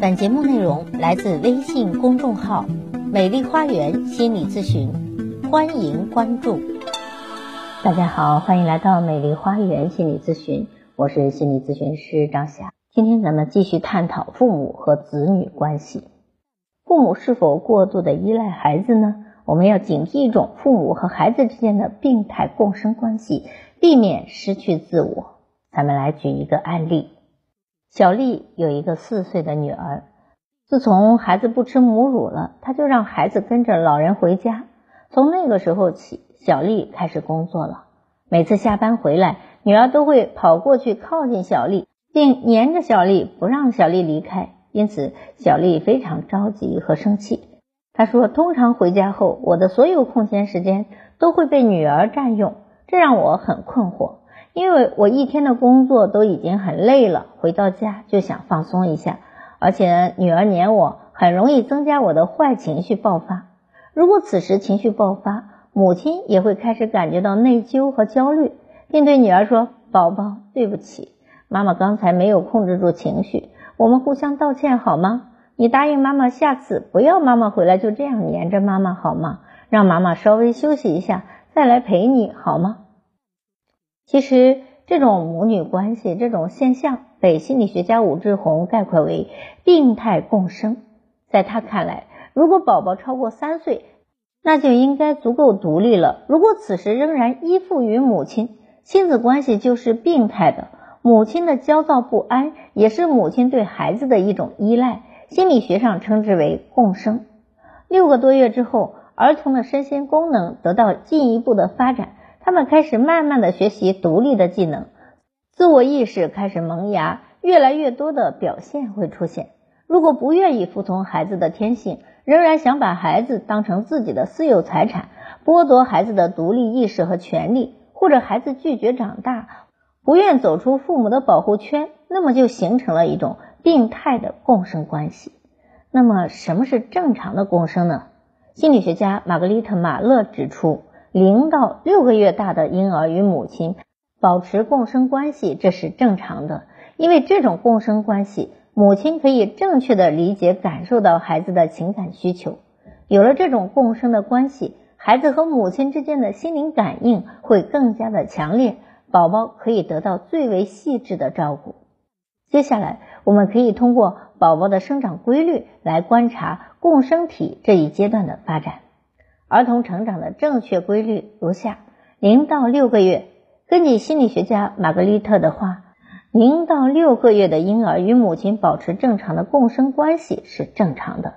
本节目内容来自微信公众号“美丽花园心理咨询”，欢迎关注。大家好，欢迎来到美丽花园心理咨询，我是心理咨询师张霞。今天咱们继续探讨父母和子女关系。父母是否过度的依赖孩子呢？我们要警惕一种父母和孩子之间的病态共生关系，避免失去自我。咱们来举一个案例。小丽有一个四岁的女儿，自从孩子不吃母乳了，她就让孩子跟着老人回家。从那个时候起，小丽开始工作了。每次下班回来，女儿都会跑过去靠近小丽，并黏着小丽，不让小丽离开。因此，小丽非常着急和生气。她说：“通常回家后，我的所有空闲时间都会被女儿占用，这让我很困惑。”因为我一天的工作都已经很累了，回到家就想放松一下，而且女儿黏我，很容易增加我的坏情绪爆发。如果此时情绪爆发，母亲也会开始感觉到内疚和焦虑，并对女儿说：“宝宝，对不起，妈妈刚才没有控制住情绪，我们互相道歉好吗？你答应妈妈，下次不要妈妈回来就这样黏着妈妈好吗？让妈妈稍微休息一下，再来陪你好吗？”其实，这种母女关系这种现象，被心理学家武志红概括为病态共生。在他看来，如果宝宝超过三岁，那就应该足够独立了。如果此时仍然依附于母亲，亲子关系就是病态的。母亲的焦躁不安，也是母亲对孩子的一种依赖。心理学上称之为共生。六个多月之后，儿童的身心功能得到进一步的发展。他们开始慢慢的学习独立的技能，自我意识开始萌芽，越来越多的表现会出现。如果不愿意服从孩子的天性，仍然想把孩子当成自己的私有财产，剥夺孩子的独立意识和权利，或者孩子拒绝长大，不愿走出父母的保护圈，那么就形成了一种病态的共生关系。那么什么是正常的共生呢？心理学家玛格丽特·马勒指出。零到六个月大的婴儿与母亲保持共生关系，这是正常的，因为这种共生关系，母亲可以正确的理解、感受到孩子的情感需求。有了这种共生的关系，孩子和母亲之间的心灵感应会更加的强烈，宝宝可以得到最为细致的照顾。接下来，我们可以通过宝宝的生长规律来观察共生体这一阶段的发展。儿童成长的正确规律如下：零到六个月，根据心理学家玛格丽特的话，零到六个月的婴儿与母亲保持正常的共生关系是正常的。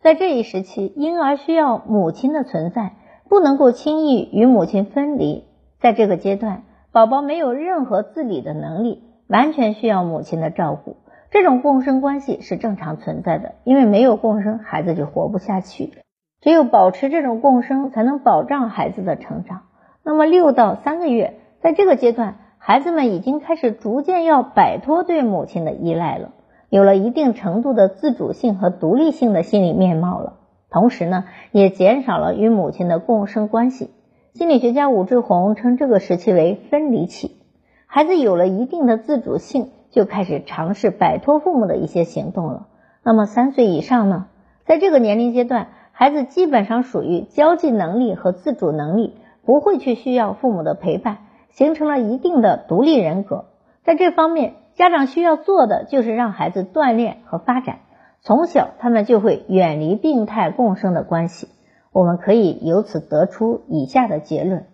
在这一时期，婴儿需要母亲的存在，不能够轻易与母亲分离。在这个阶段，宝宝没有任何自理的能力，完全需要母亲的照顾。这种共生关系是正常存在的，因为没有共生，孩子就活不下去。只有保持这种共生，才能保障孩子的成长。那么六到三个月，在这个阶段，孩子们已经开始逐渐要摆脱对母亲的依赖了，有了一定程度的自主性和独立性的心理面貌了。同时呢，也减少了与母亲的共生关系。心理学家武志红称这个时期为分离期。孩子有了一定的自主性，就开始尝试摆脱父母的一些行动了。那么三岁以上呢，在这个年龄阶段。孩子基本上属于交际能力和自主能力，不会去需要父母的陪伴，形成了一定的独立人格。在这方面，家长需要做的就是让孩子锻炼和发展。从小，他们就会远离病态共生的关系。我们可以由此得出以下的结论：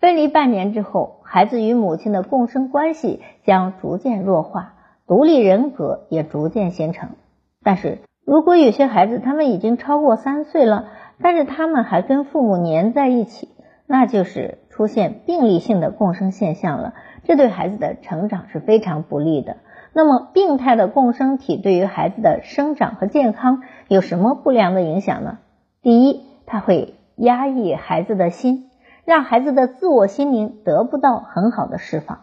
分离半年之后，孩子与母亲的共生关系将逐渐弱化，独立人格也逐渐形成。但是，如果有些孩子他们已经超过三岁了，但是他们还跟父母黏在一起，那就是出现病理性的共生现象了。这对孩子的成长是非常不利的。那么，病态的共生体对于孩子的生长和健康有什么不良的影响呢？第一，它会压抑孩子的心，让孩子的自我心灵得不到很好的释放。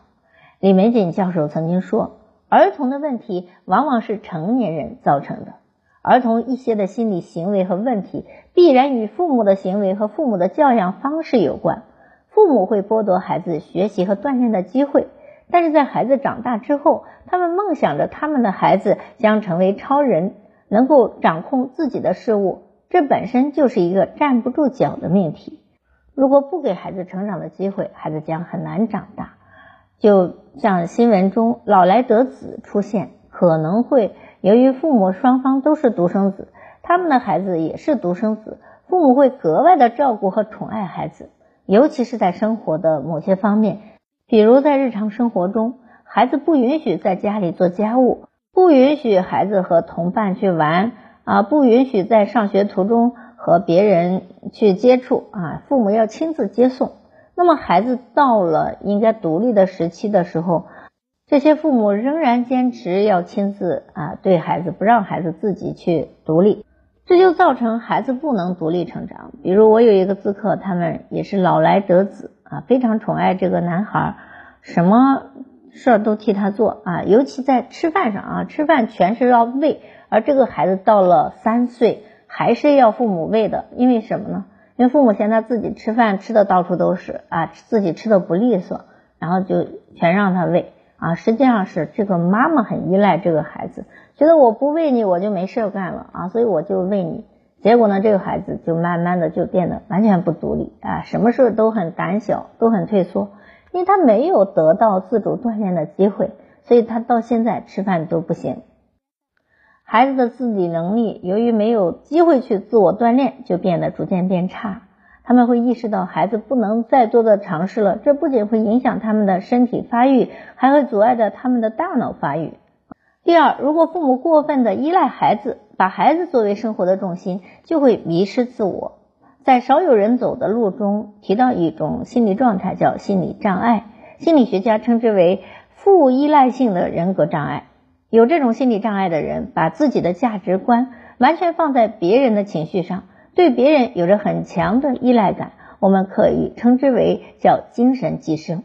李玫瑾教授曾经说，儿童的问题往往是成年人造成的。儿童一些的心理行为和问题，必然与父母的行为和父母的教养方式有关。父母会剥夺孩子学习和锻炼的机会，但是在孩子长大之后，他们梦想着他们的孩子将成为超人，能够掌控自己的事物，这本身就是一个站不住脚的命题。如果不给孩子成长的机会，孩子将很难长大。就像新闻中老来得子出现，可能会由于父母双方都是独生子，他们的孩子也是独生子，父母会格外的照顾和宠爱孩子，尤其是在生活的某些方面。比如在日常生活中，孩子不允许在家里做家务，不允许孩子和同伴去玩啊，不允许在上学途中和别人去接触啊，父母要亲自接送。那么孩子到了应该独立的时期的时候，这些父母仍然坚持要亲自啊对孩子，不让孩子自己去独立，这就造成孩子不能独立成长。比如我有一个咨客，他们也是老来得子。啊，非常宠爱这个男孩，什么事儿都替他做啊，尤其在吃饭上啊，吃饭全是要喂，而这个孩子到了三岁还是要父母喂的，因为什么呢？因为父母嫌他自己吃饭吃的到处都是啊，自己吃的不利索，然后就全让他喂啊。实际上是这个妈妈很依赖这个孩子，觉得我不喂你我就没事干了啊，所以我就喂你。结果呢，这个孩子就慢慢的就变得完全不独立啊，什么事都很胆小，都很退缩，因为他没有得到自主锻炼的机会，所以他到现在吃饭都不行。孩子的自理能力由于没有机会去自我锻炼，就变得逐渐变差。他们会意识到孩子不能再多的尝试了，这不仅会影响他们的身体发育，还会阻碍着他们的大脑发育。第二，如果父母过分的依赖孩子，把孩子作为生活的重心，就会迷失自我。在少有人走的路中，提到一种心理状态，叫心理障碍。心理学家称之为负依赖性的人格障碍。有这种心理障碍的人，把自己的价值观完全放在别人的情绪上，对别人有着很强的依赖感。我们可以称之为叫精神寄生。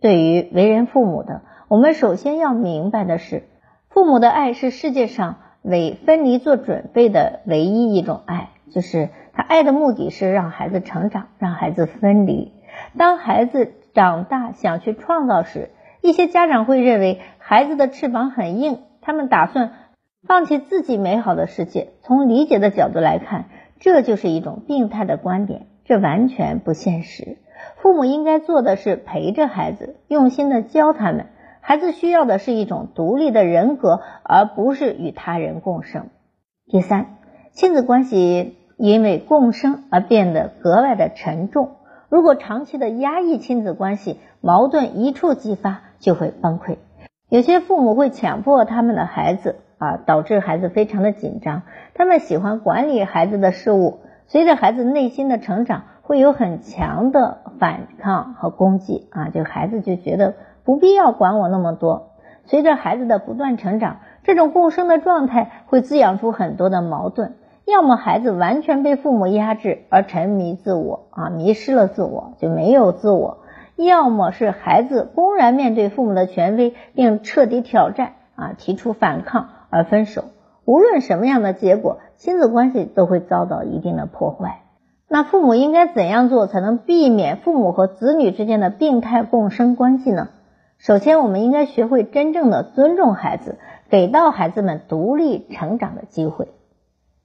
对于为人父母的，我们首先要明白的是。父母的爱是世界上为分离做准备的唯一一种爱，就是他爱的目的是让孩子成长，让孩子分离。当孩子长大想去创造时，一些家长会认为孩子的翅膀很硬，他们打算放弃自己美好的世界。从理解的角度来看，这就是一种病态的观点，这完全不现实。父母应该做的是陪着孩子，用心的教他们。孩子需要的是一种独立的人格，而不是与他人共生。第三，亲子关系因为共生而变得格外的沉重。如果长期的压抑亲子关系，矛盾一触即发，就会崩溃。有些父母会强迫他们的孩子啊，导致孩子非常的紧张。他们喜欢管理孩子的事物，随着孩子内心的成长，会有很强的反抗和攻击啊，就孩子就觉得。不必要管我那么多。随着孩子的不断成长，这种共生的状态会滋养出很多的矛盾。要么孩子完全被父母压制而沉迷自我啊，迷失了自我就没有自我；要么是孩子公然面对父母的权威并彻底挑战啊，提出反抗而分手。无论什么样的结果，亲子关系都会遭到一定的破坏。那父母应该怎样做才能避免父母和子女之间的病态共生关系呢？首先，我们应该学会真正的尊重孩子，给到孩子们独立成长的机会。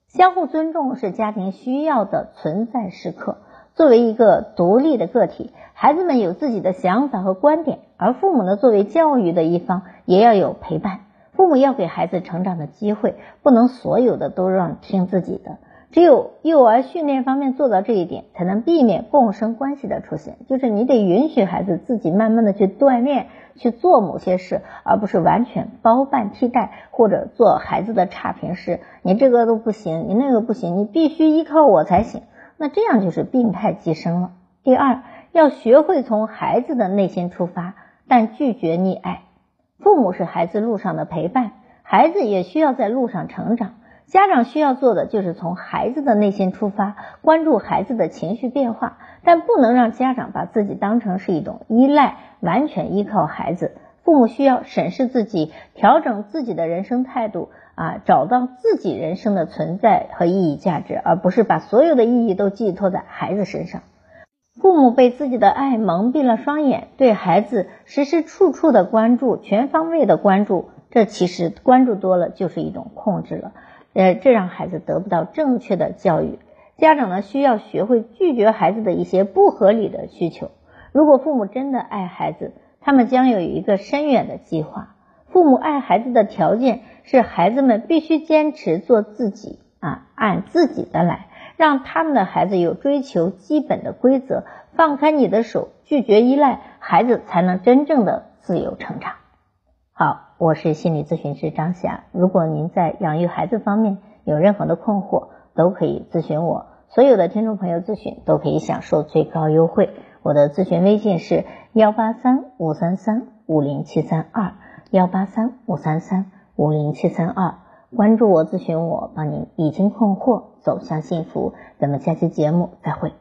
相互尊重是家庭需要的存在时刻。作为一个独立的个体，孩子们有自己的想法和观点，而父母呢，作为教育的一方，也要有陪伴。父母要给孩子成长的机会，不能所有的都让听自己的。只有幼儿训练方面做到这一点，才能避免共生关系的出现。就是你得允许孩子自己慢慢的去锻炼。去做某些事，而不是完全包办替代，或者做孩子的差评师。你这个都不行，你那个不行，你必须依靠我才行。那这样就是病态寄生了。第二，要学会从孩子的内心出发，但拒绝溺爱。父母是孩子路上的陪伴，孩子也需要在路上成长。家长需要做的就是从孩子的内心出发，关注孩子的情绪变化，但不能让家长把自己当成是一种依赖，完全依靠孩子。父母需要审视自己，调整自己的人生态度啊，找到自己人生的存在和意义价值，而不是把所有的意义都寄托在孩子身上。父母被自己的爱蒙蔽了双眼，对孩子时时处处的关注，全方位的关注，这其实关注多了就是一种控制了。呃，这让孩子得不到正确的教育。家长呢，需要学会拒绝孩子的一些不合理的需求。如果父母真的爱孩子，他们将有一个深远的计划。父母爱孩子的条件是，孩子们必须坚持做自己啊，按自己的来，让他们的孩子有追求基本的规则，放开你的手，拒绝依赖，孩子才能真正的自由成长。好，我是心理咨询师张霞。如果您在养育孩子方面有任何的困惑，都可以咨询我。所有的听众朋友咨询都可以享受最高优惠。我的咨询微信是幺八三五三三五零七三二。幺八三五三三五零七三二，关注我，咨询我，帮您理清困惑，走向幸福。咱们下期节目再会。